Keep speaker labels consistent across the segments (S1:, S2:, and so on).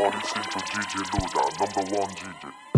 S1: one, it's Tito DJ Louda, number one DJ.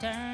S2: turn.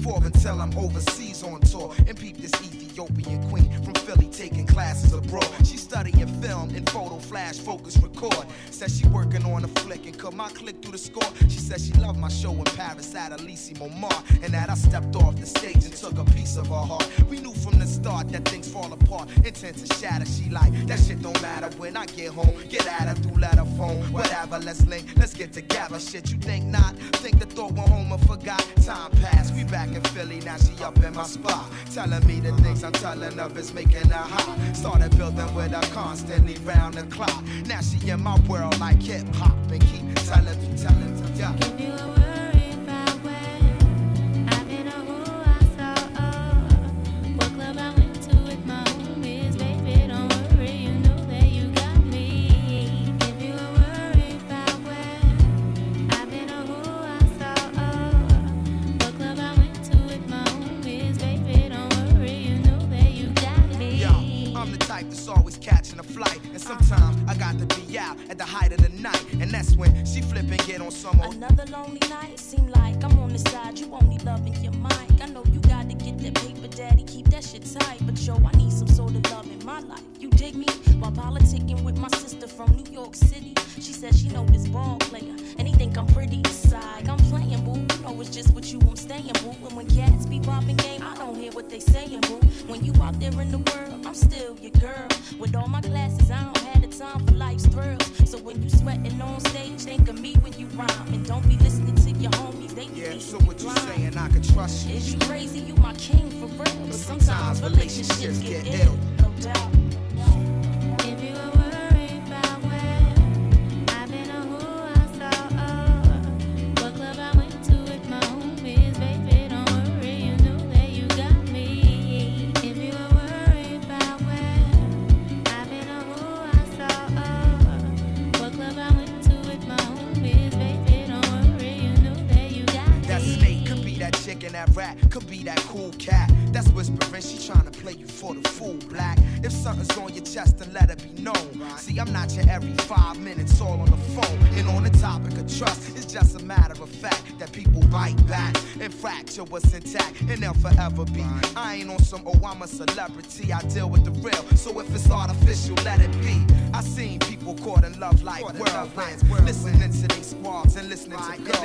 S2: before until I'm overseas on tour. And peep this Ethiopian queen from Philly taking classes abroad. She studying film and photo flash focus record. Says she working on a flick and cut my click through the score. She says she loved my show in Paris at Elysée Montmartre. And that I stepped off the stage and took a piece of her heart. We knew from the start
S3: that things fall apart apart, intent to shatter. She like, that shit don't matter when I get home. Get at her through letter phone, whatever. Let's link, let's get together. Shit, you think not? Think the thought went home and forgot. Time passed, we back in Philly, now she up in my spot. Telling me the things I'm telling of is making her hot. Started building with her constantly round the clock. Now she in my world like hip hop and keep telling me, telling me, yeah. some, oh, I'm a celebrity. I deal with the real, so if it's artificial, let it be. I seen people caught in love like whirlwinds, listening to these squads and listening to
S2: girls.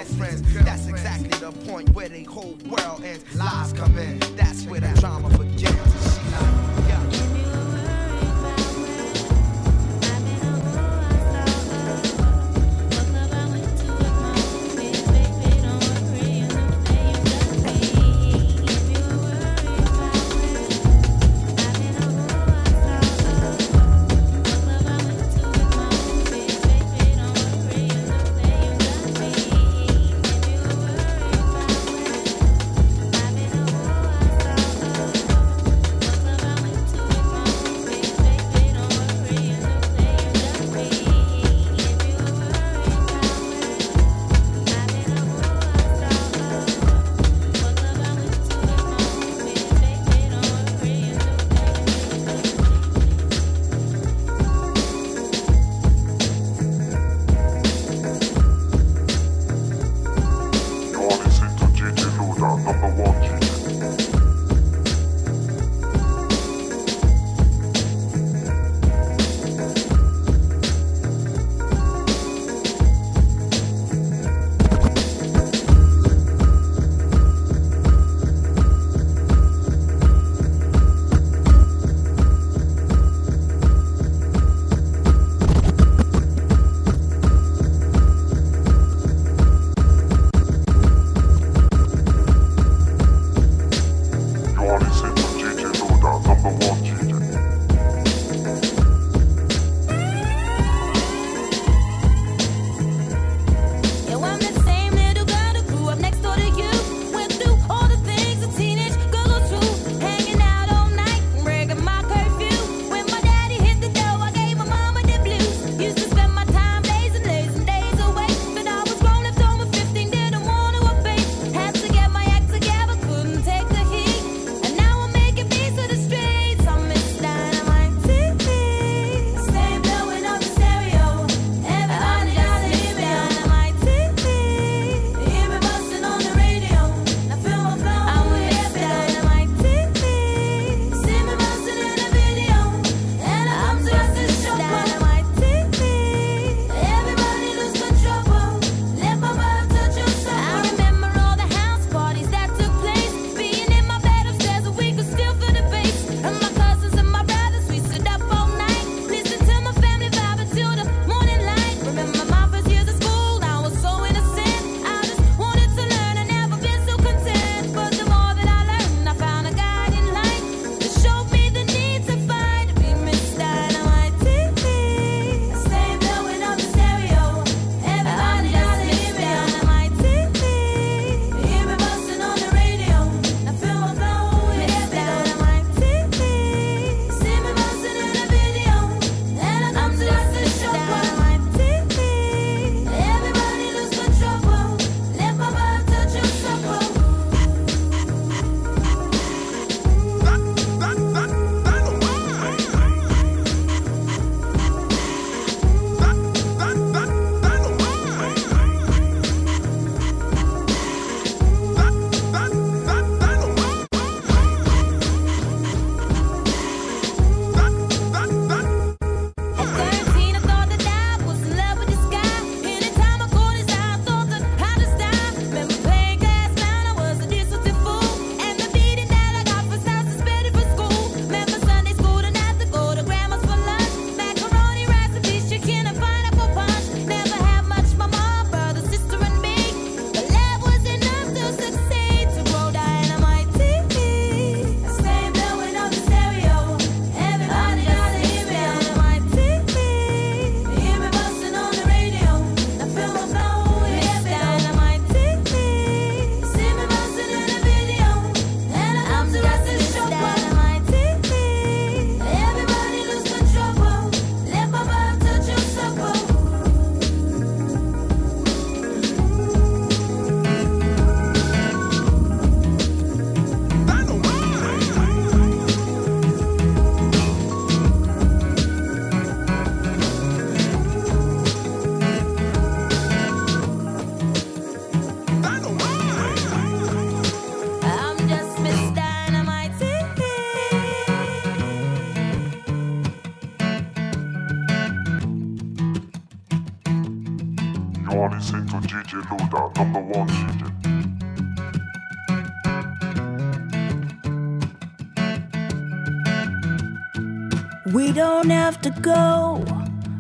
S2: to
S4: go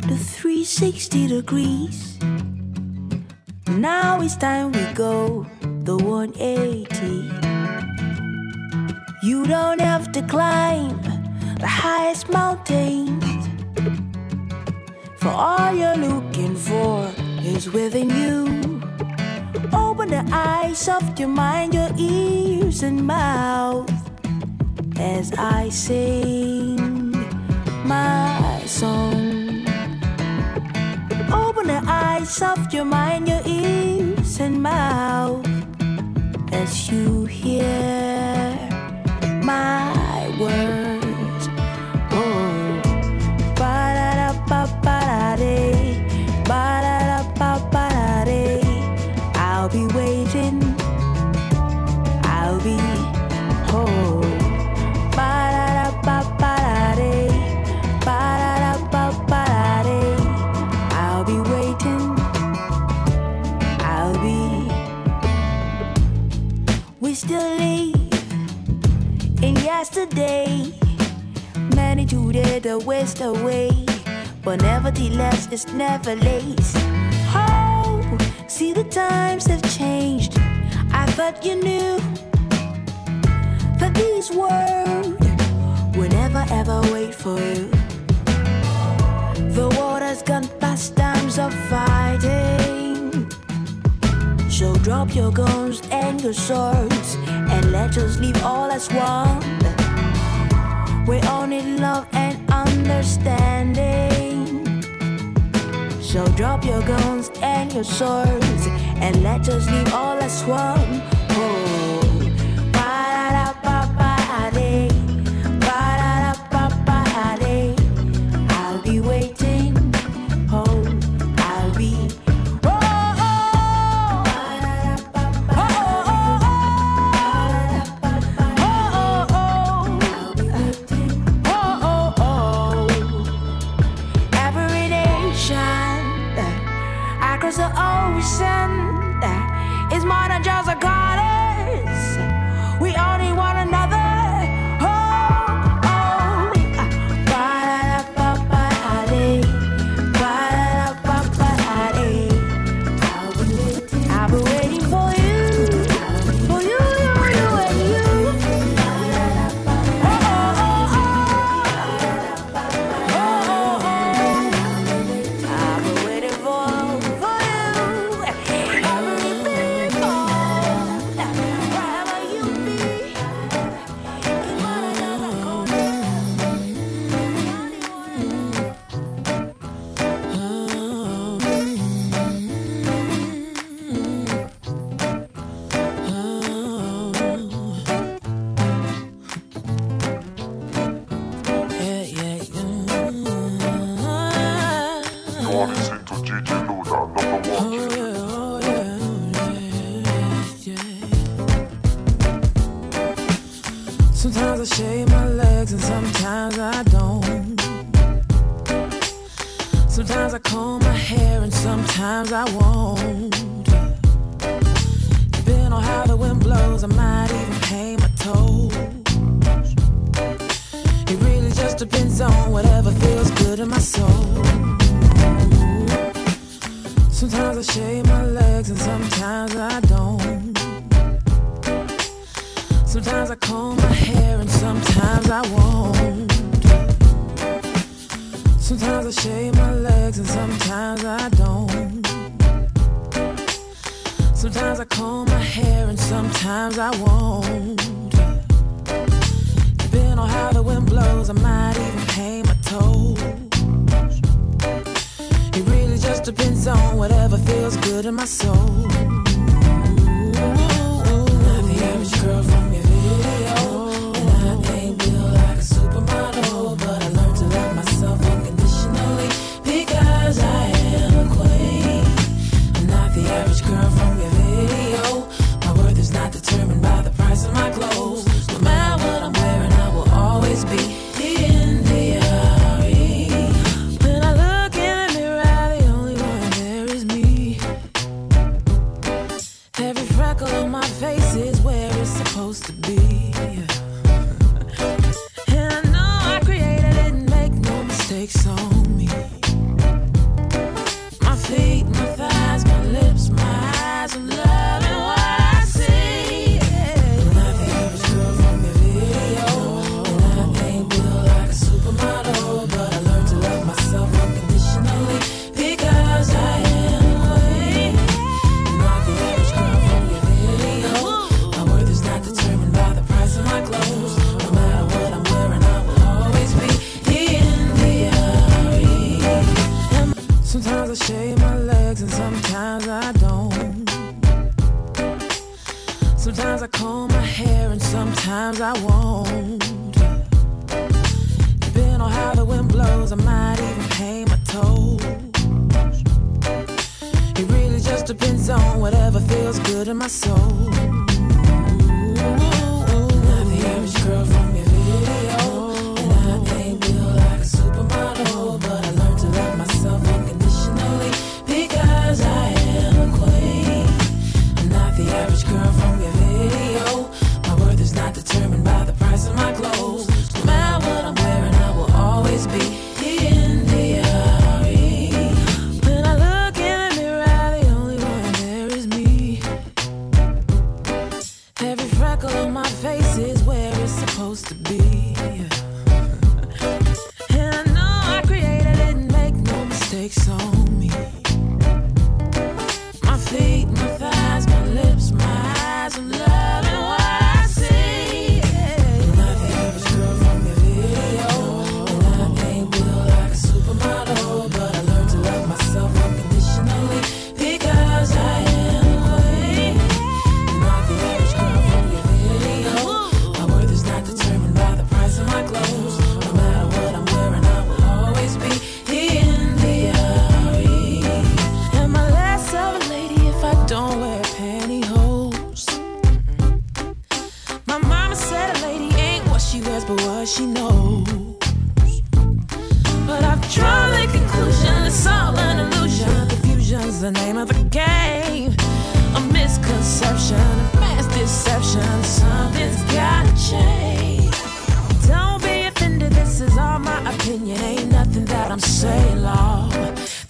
S4: to 360 degrees. Now it's time we go the 180. You don't have to climb the highest mountains. For all you're looking for is within you. Open the eyes of your mind, your ears, and mouth as I sing my song. Open the eyes of your mind, your ears. did waste away. But nevertheless, it's never late. Oh, see the times have changed. I thought you knew that these words will never ever wait for you. The water's gone past times of fighting. So drop your guns and your swords and let us leave all as one. We're all love and understanding. So drop your guns and your swords and let us leave all as one.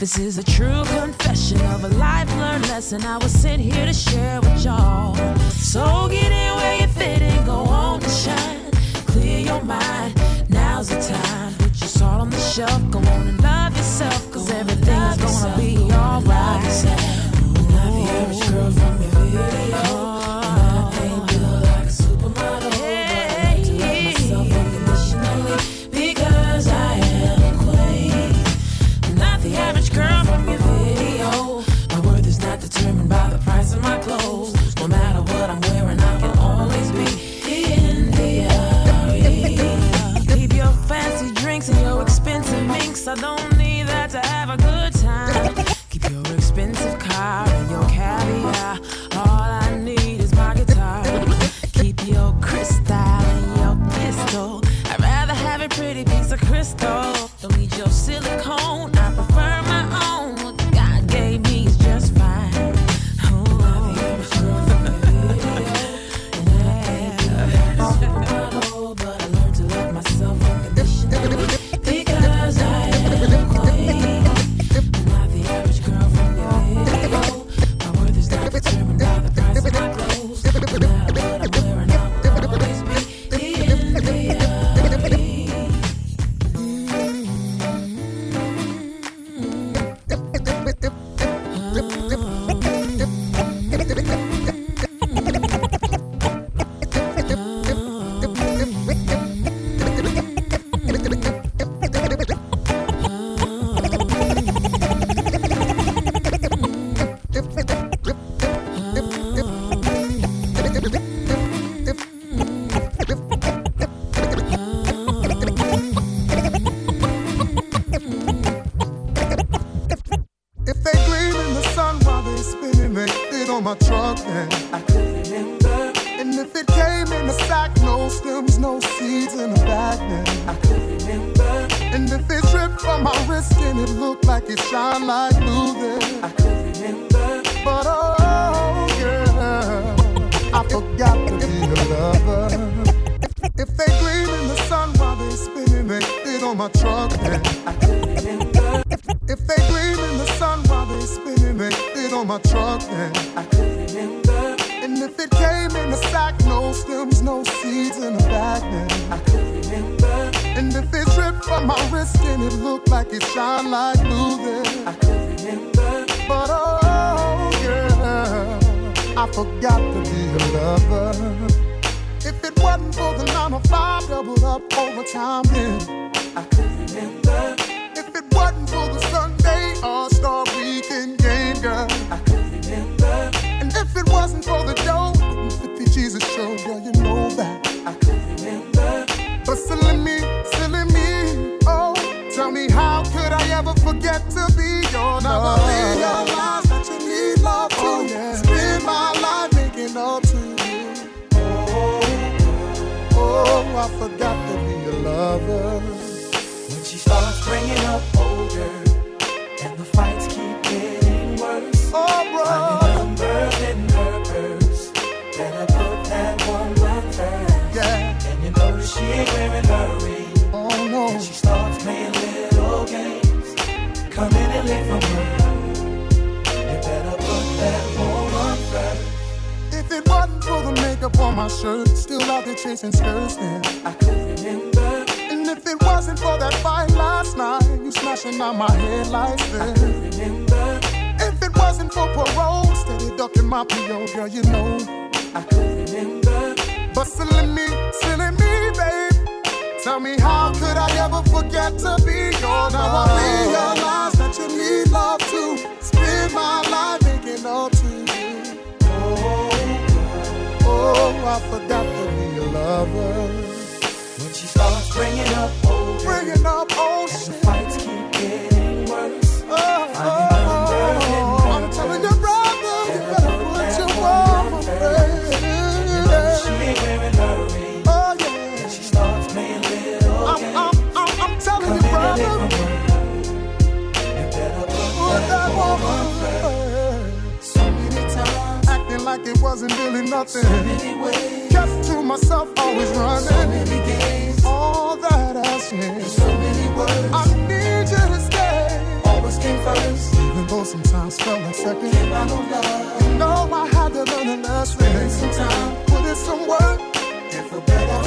S5: This is a true confession of a life learned lesson I was sent here to share with y'all. So get in where you fit and go on and shine. Clear your mind, now's the time. Put your salt on the shelf, go on and love yourself, cause everything's gonna be alright. Not the average girl from your
S6: It came in a sack, no stems, no seeds in a bag, I could remember. And if it dripped from my wrist and it looked like it shine like blue, then I could remember. But oh, yeah, I forgot to be a lover. If they gleam in the sun while they're spinning, they fit on my truck, then I could remember. If they gleam in the sun while they're spinning, they fit on my truck, then I could remember. And if it came in a sack, no stems, no seeds in a bag, then I could remember. And if it dripped from my wrist and it looked like it shine like blue, then I could remember. But oh, yeah, I forgot to be a lover. If it wasn't for the nine to five doubled up overtime, then I could remember. If it wasn't for the Sunday All Star Weekend game, girl, I could if it wasn't for the dough, the 50 Jesus show, girl, you know that I could remember. But silly me, silly me, oh, tell me how could I ever forget to be your lover? Oh. Realize that you need love too. oh, yeah. spend my life making up to you. Oh, oh, I forgot to be your lover.
S7: When she starts bringing up older, and the fights keep getting worse.
S6: Oh, bro
S7: numbers in her purse. Better put that woman first.
S6: Yeah.
S7: And you know she ain't wearing her ring.
S6: Oh, no.
S7: And she starts playing little games. Come in and live from her. You better put that woman first.
S6: If it wasn't for the makeup on my shirt, still out there chasing skirts then.
S7: I could remember.
S6: And if it wasn't for that fight last night, you smashing on my head like
S7: I could remember.
S6: Wasn't for parole, steady ducking my PO, girl, you know.
S7: I could remember.
S6: But silly me, silly me, babe. Tell me how could I ever forget to be yours? Now I realize that you need love to spend my life making up to you. Oh, oh, I forgot to be a lover.
S7: When she starts bringing up older.
S6: Bringing up old
S7: And the fights keep getting
S6: it wasn't really nothing.
S7: so many ways,
S6: Kept to myself, always running.
S7: so many games,
S6: All that I changed.
S7: so many words.
S6: I need you to stay.
S7: Always came first.
S6: Even though sometimes felt like second.
S7: Came out no love.
S6: You know I had to learn a lesson.
S7: Some time,
S6: Put in some work.
S7: and for better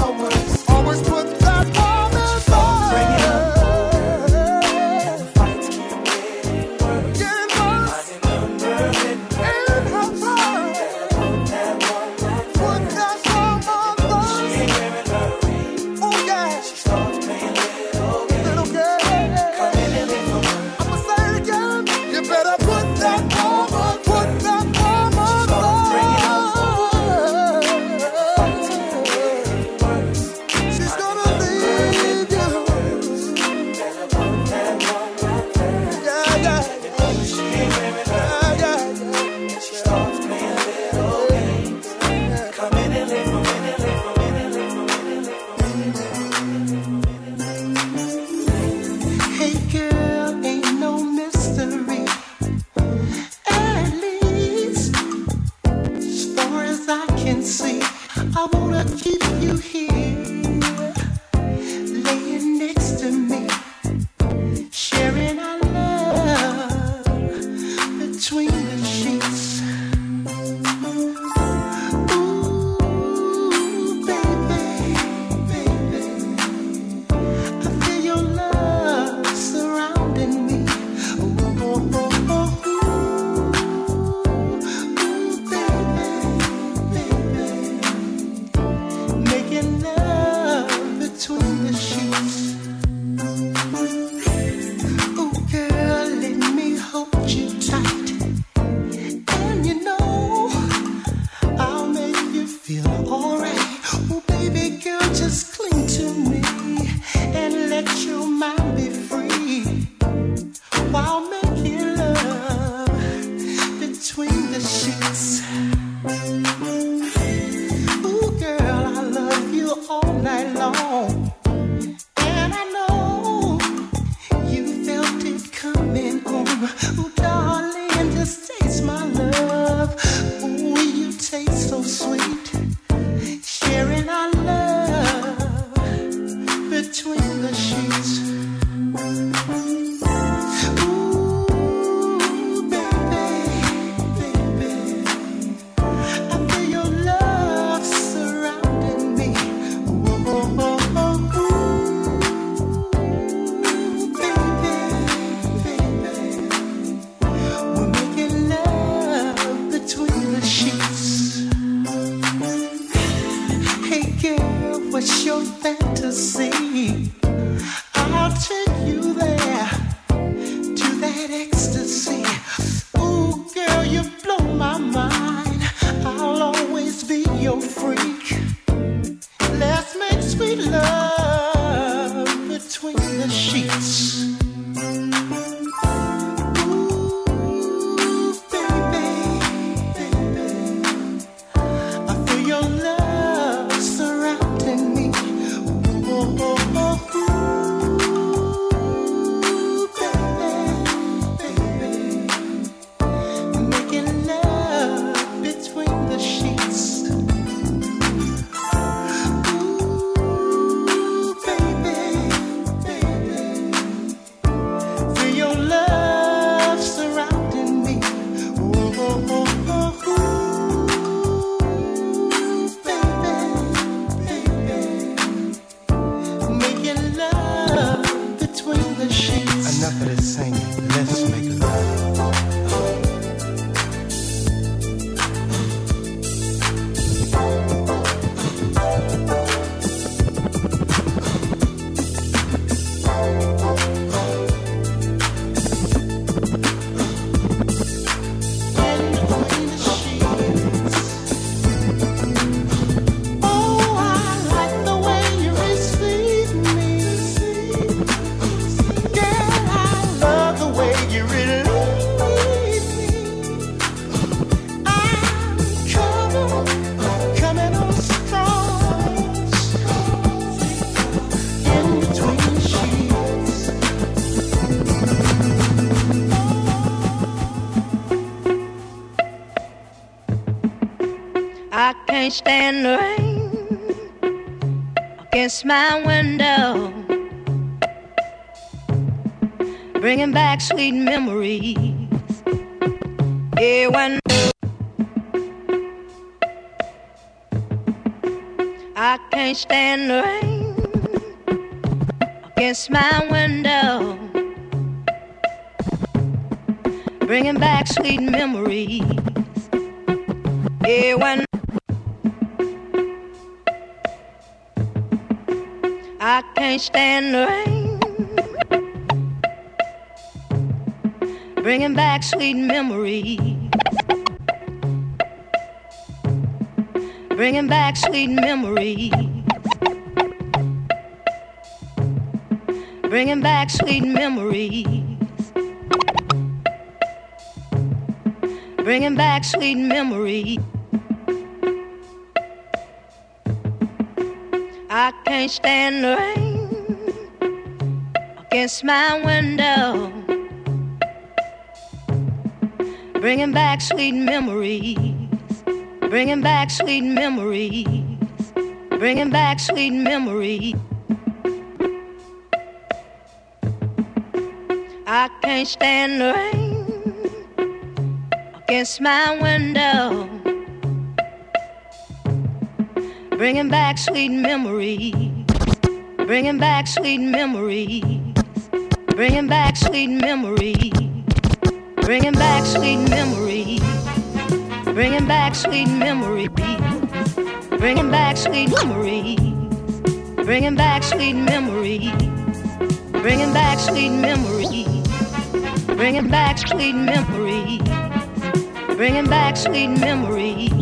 S8: against my window, bringing back sweet memories. Yeah, when I can't stand the rain against my window, bringing back sweet memories. Sweet memories, bringing back sweet memories, bringing back sweet memories. Bringing back sweet memories. I can't stand the rain against my window. Bringing back sweet memories. Bringing back sweet memories. Bringing back sweet memories. I can't stand the rain against my window. Bringing back sweet memories. Bringing back sweet memories. Bringing back sweet memories. Bringing back sweet memories. Bringing back sweet memories. Bringing back sweet memories. Bringing back sweet memories. Bringing back sweet memories. Bringing back sweet memories. Bringing back sweet memories.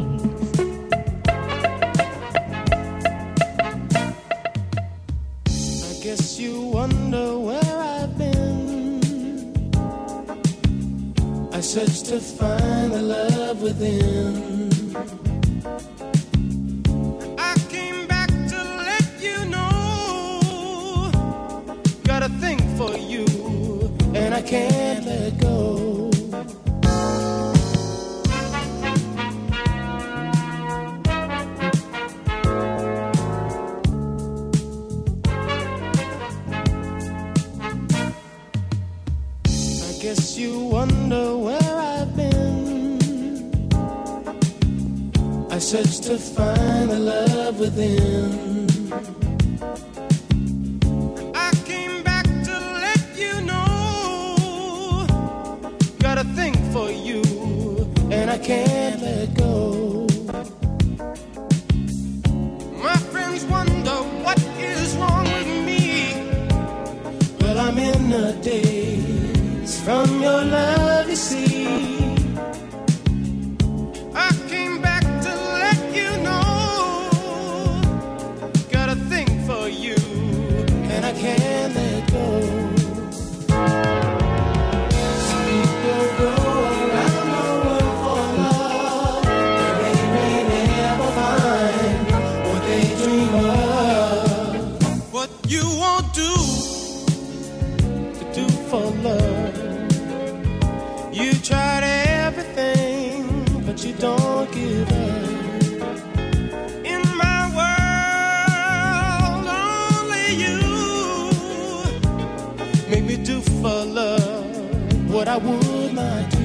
S9: I would not do.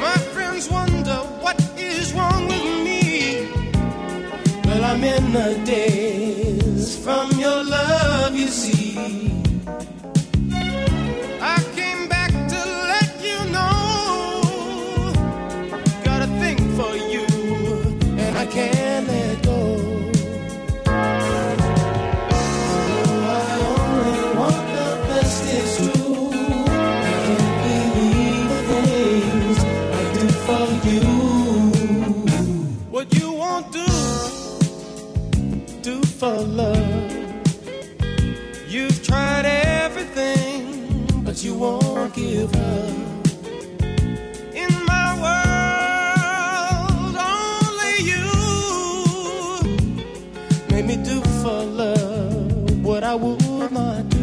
S9: My friends wonder what is wrong with me. Well, I'm in the days for love.
S10: You've tried everything, but you won't give up. I would not do.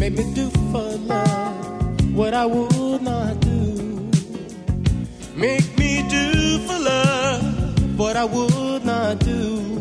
S10: Made me do for love what I would not do. Make me do for love what I would do.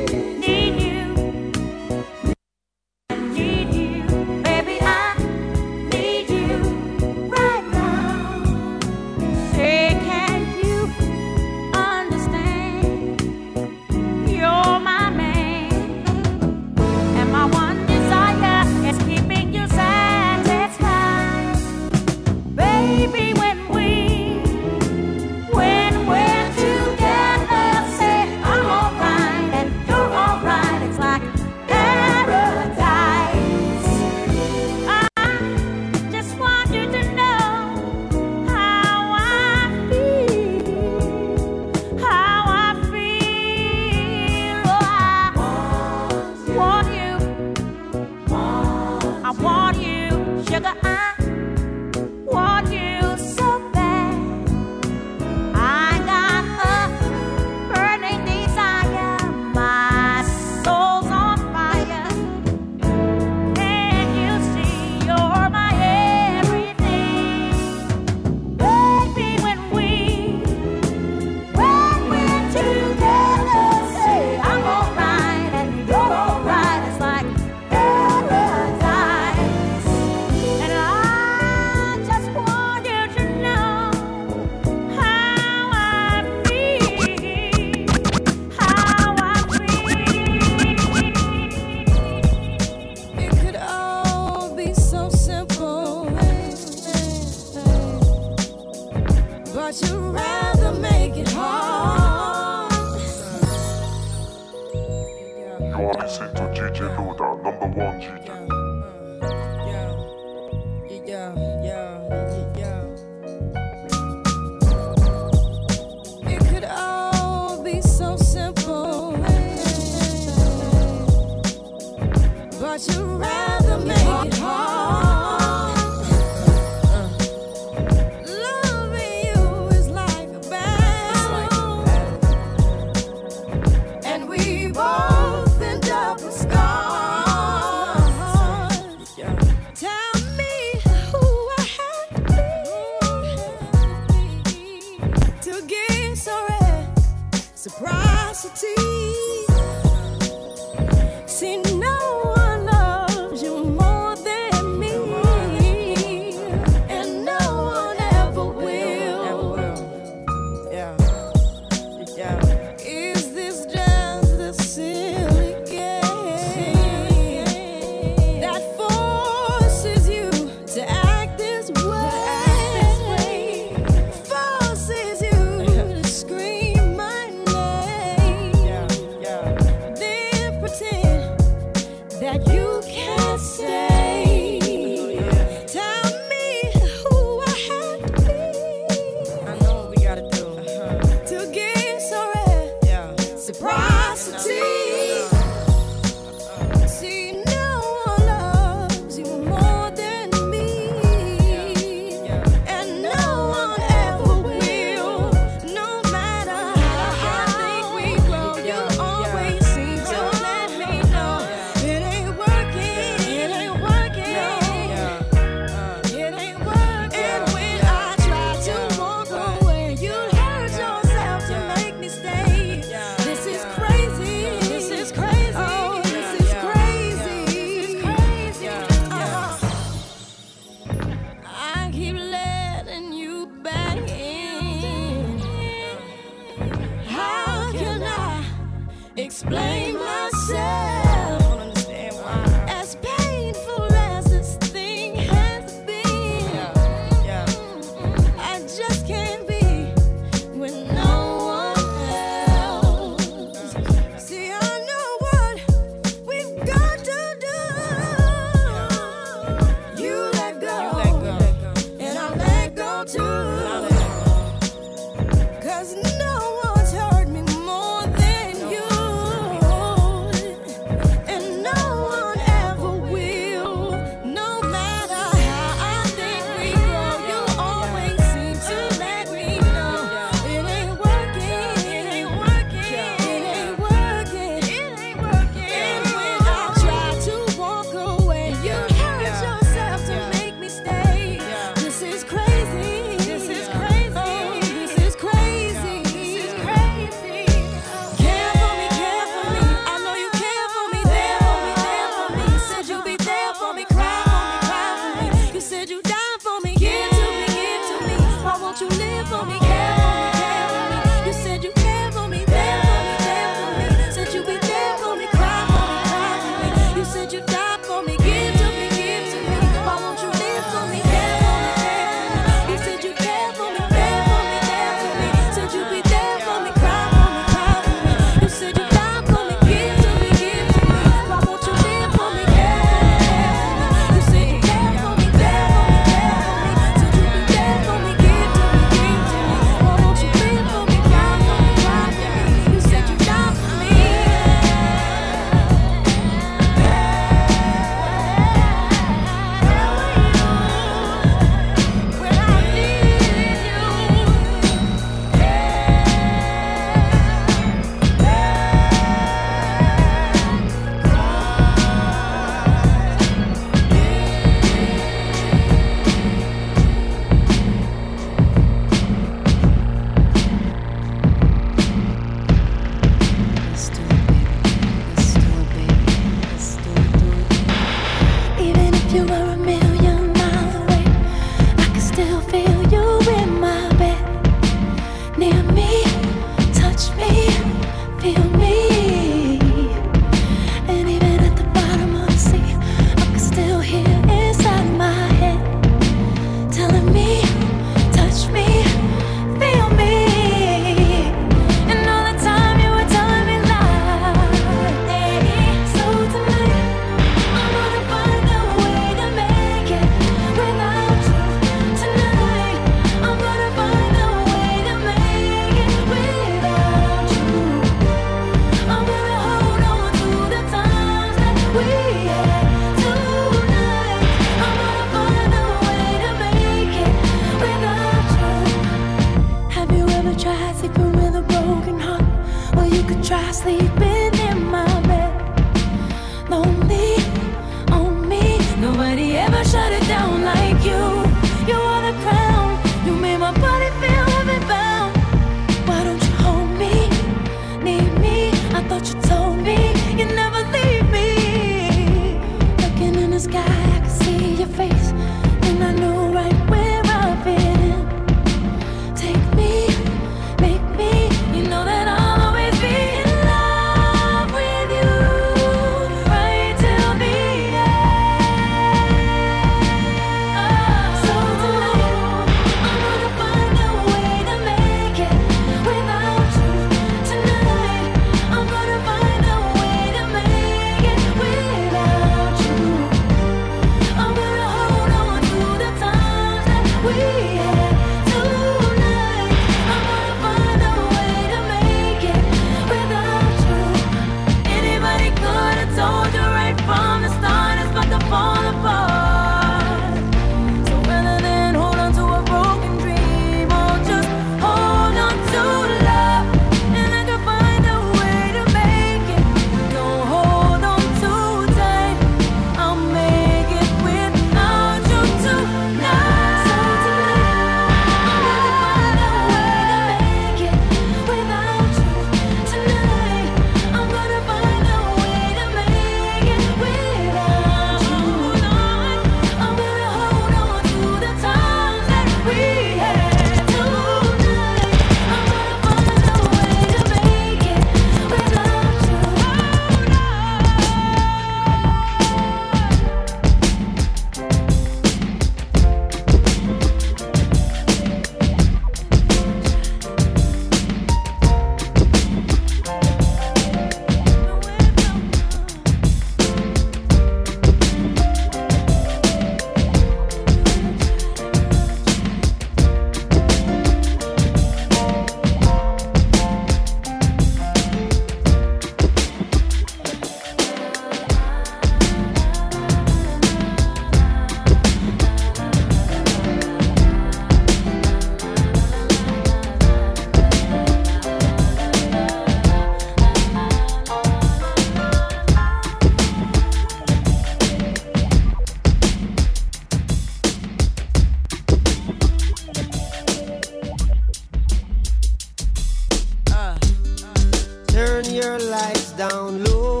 S4: Down low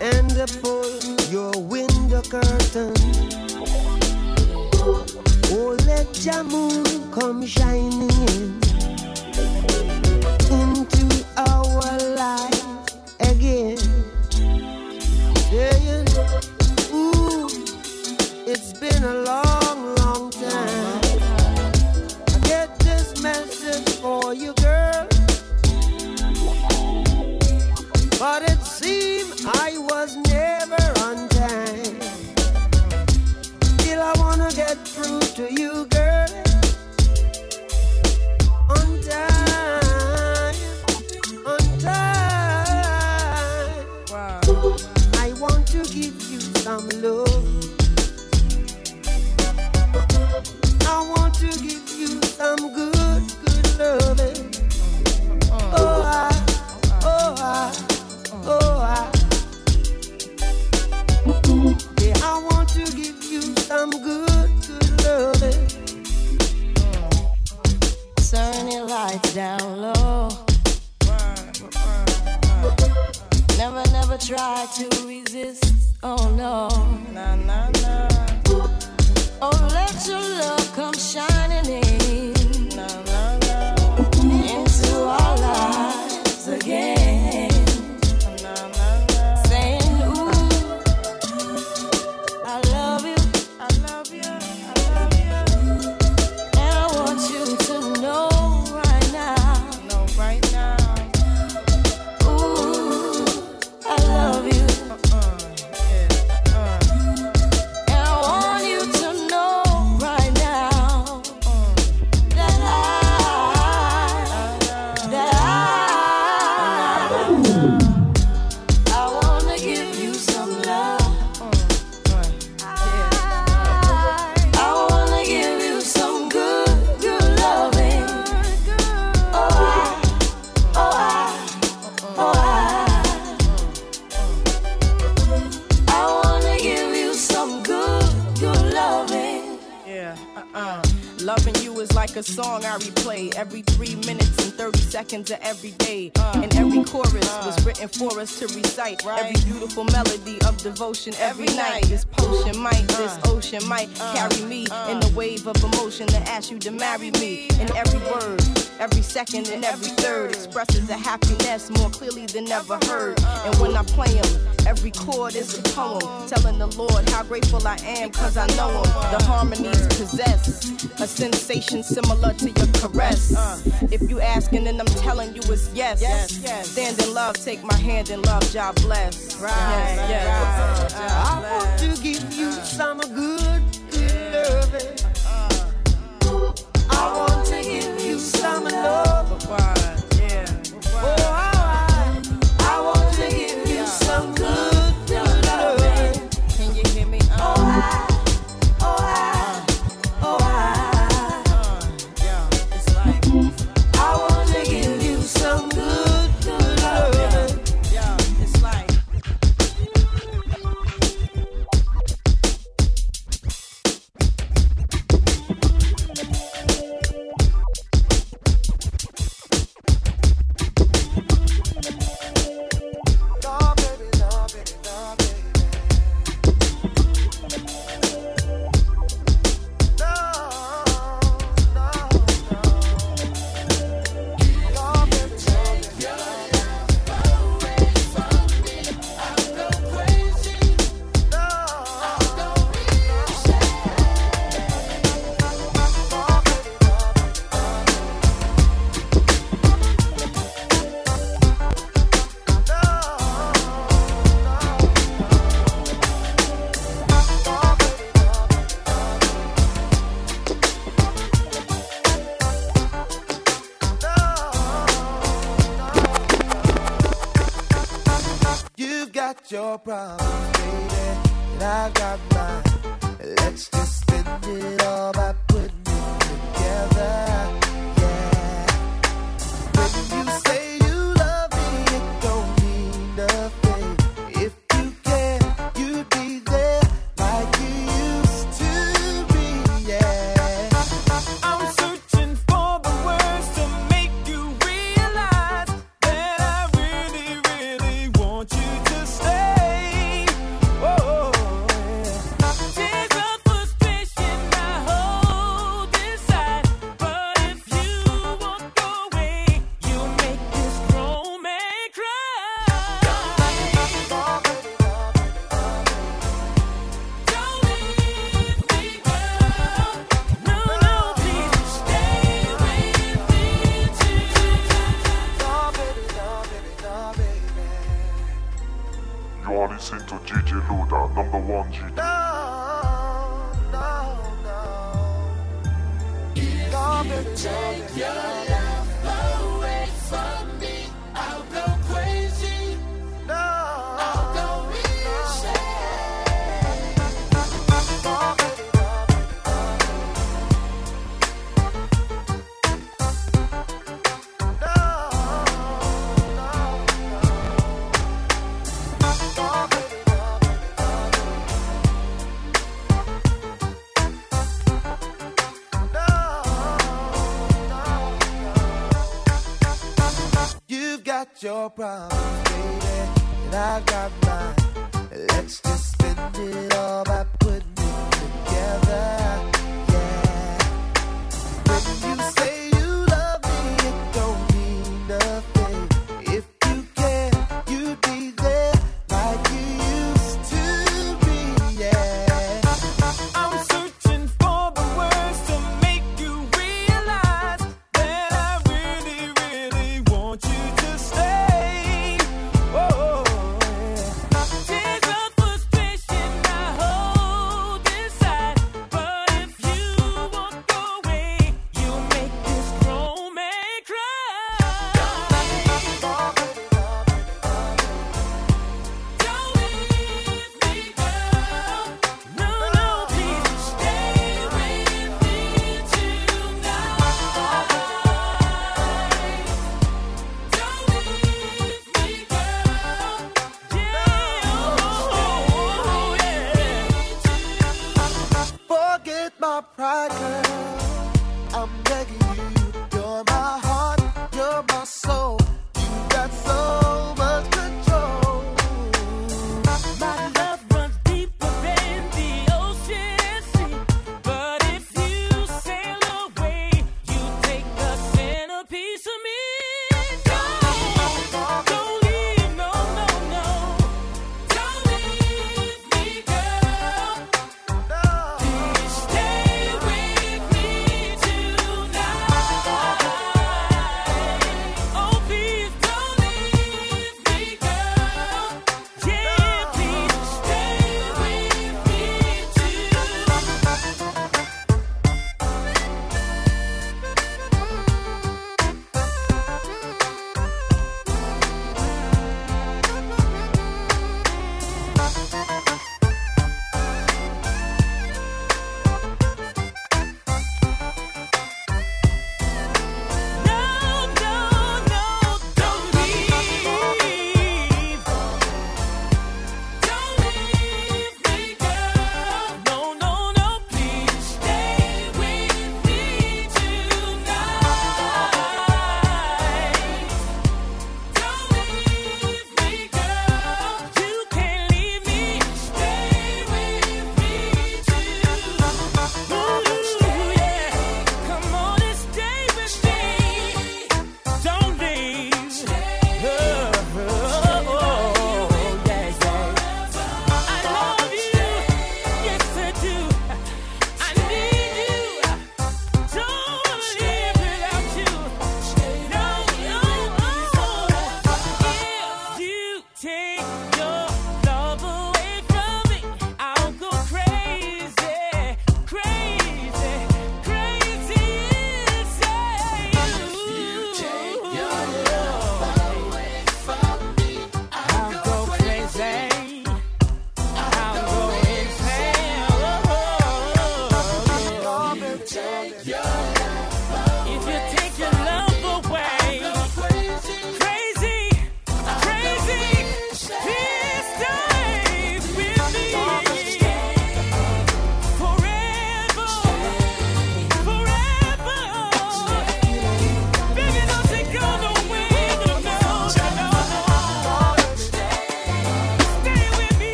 S4: and pull your window curtain. Oh, let your moon come shining in
S11: 30 seconds of every day. Uh. and every chorus for us to recite. Every beautiful melody of devotion every, night. This potion might, uh. this ocean might uh. carry me uh. in the wave of emotion to ask you to marry me. In every word, every second, and every third expresses a happiness more clearly than ever heard. And when I play 'em, every chord is a poem telling the Lord how grateful I am cause I know him. The harmonies possess a sensation similar to your caress. If you asking, then I'm telling you it's yes yes. Stand in love, take my hand in love, God bless. Right, yes, yes.
S4: I want to give you some good, good loving. Uh, uh, uh. I want to give you some
S7: love. Your problems, baby, and I've got mine. Your
S12: problems, baby, and I've got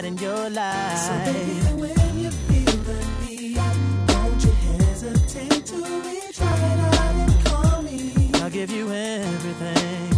S7: that
S8: in your life.
S13: So baby, when you feel the need, don't you hesitate to reach right out and call me.
S8: I'll give you everything.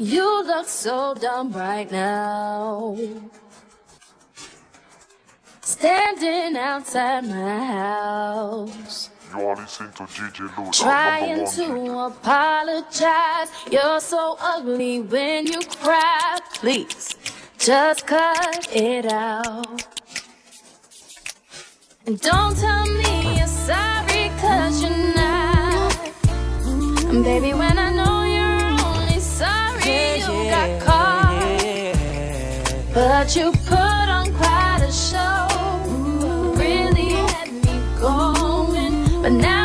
S13: You
S2: look so dumb right now. Standing outside my house.
S1: You are listening to Louda, number
S2: Trying to apologize. You're so ugly when you cry. Please, just cut it out. And don't tell me you're sorry, cause you're not. And baby, when I know sorry you got caught. But you put on quite a show. Really had me going. But now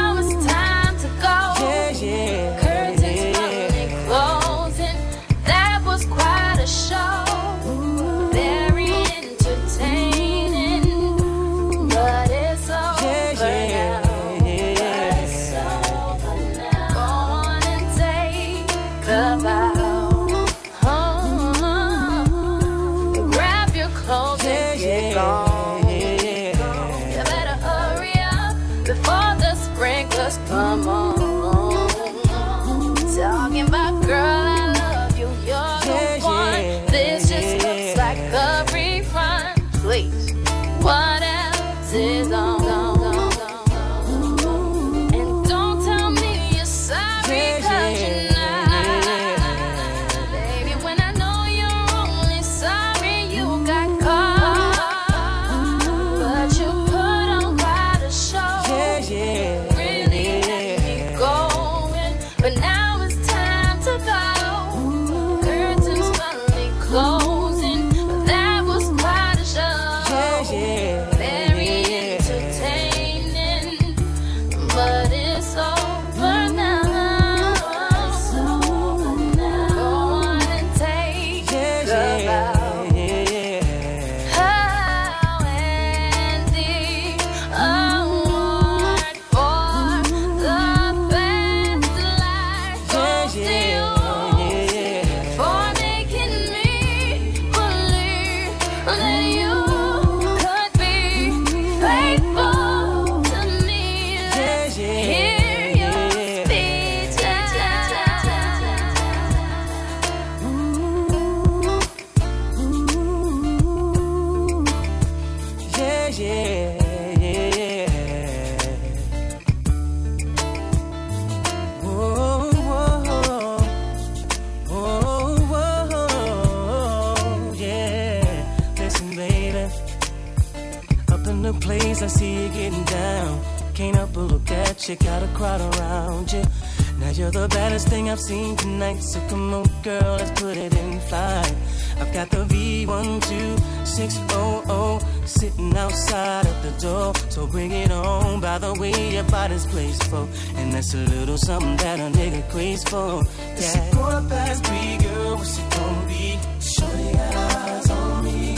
S2: And
S13: that's a little something that a nigga craves for. Yeah. It's a quarter past three, girl. What's it gonna be? Shorty got eyes on me.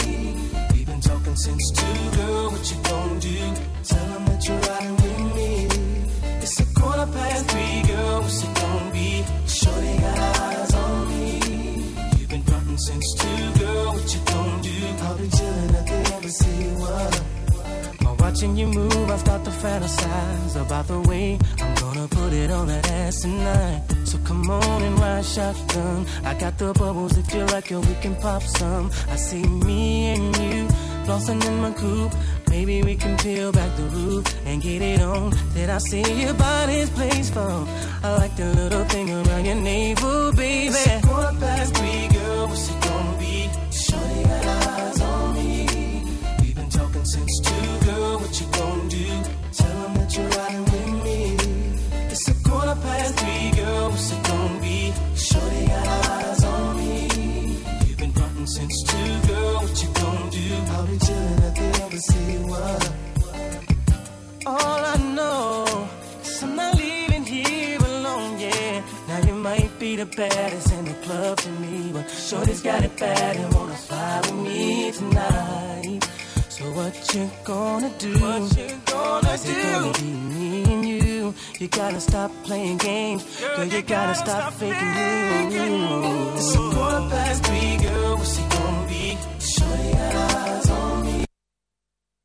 S13: We've been talking since two, girl. What you gonna do? Tell 'em that you're riding with me. It's a quarter past three, girl. What's it gonna be? Shorty got eyes on me. You've been frontin' since two, watching you move, I start to fantasize about the way I'm gonna put it on that ass tonight. So come on and ride shotgun. I got the bubbles if you like it, we can pop some. I see me and you flossing in my coupe. Maybe we can peel back the roof and get it on. Did I see your body's place for? I like the little thing around your navel, baby. Girl. It gonna be? Shorty got eyes on me. We've been talking since two. What you gonna do? Tell 'em that you're riding with me. It's a quarter past three, girl. What's it gonna be? Shorty got eyes on me. You've been frontin' since two, girl. What you gonna do? I'll be chillin' at the embassy. What? All I know is I'm not leaving here alone, yeah. Now you might be the baddest in the club to me, but Shorty's got it bad and wanna fly with me tonight. So what you gonna do? What you gonna Is do? It gonna be me and you. You gotta stop playing games, girl. girl you, you gotta, gotta stop, stop faking you.
S8: It's a past three, girl. What's it gonna be? Shorty got eyes on me.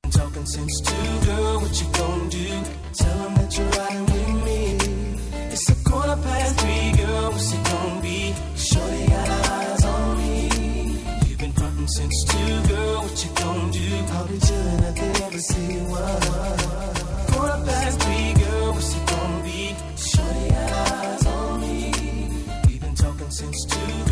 S8: I'm talking since two, girl. What you gonna do? Tell them that you're riding with me.
S13: It's a quarter past three, girl. What's it gonna be?
S8: Shorty got eyes
S13: sense to Girl, what you gonna do?
S8: Probably chillin' at the embassy
S13: For a past three, girl, what's it gon' be?
S8: Shorty eyes on me
S13: We've been talking since two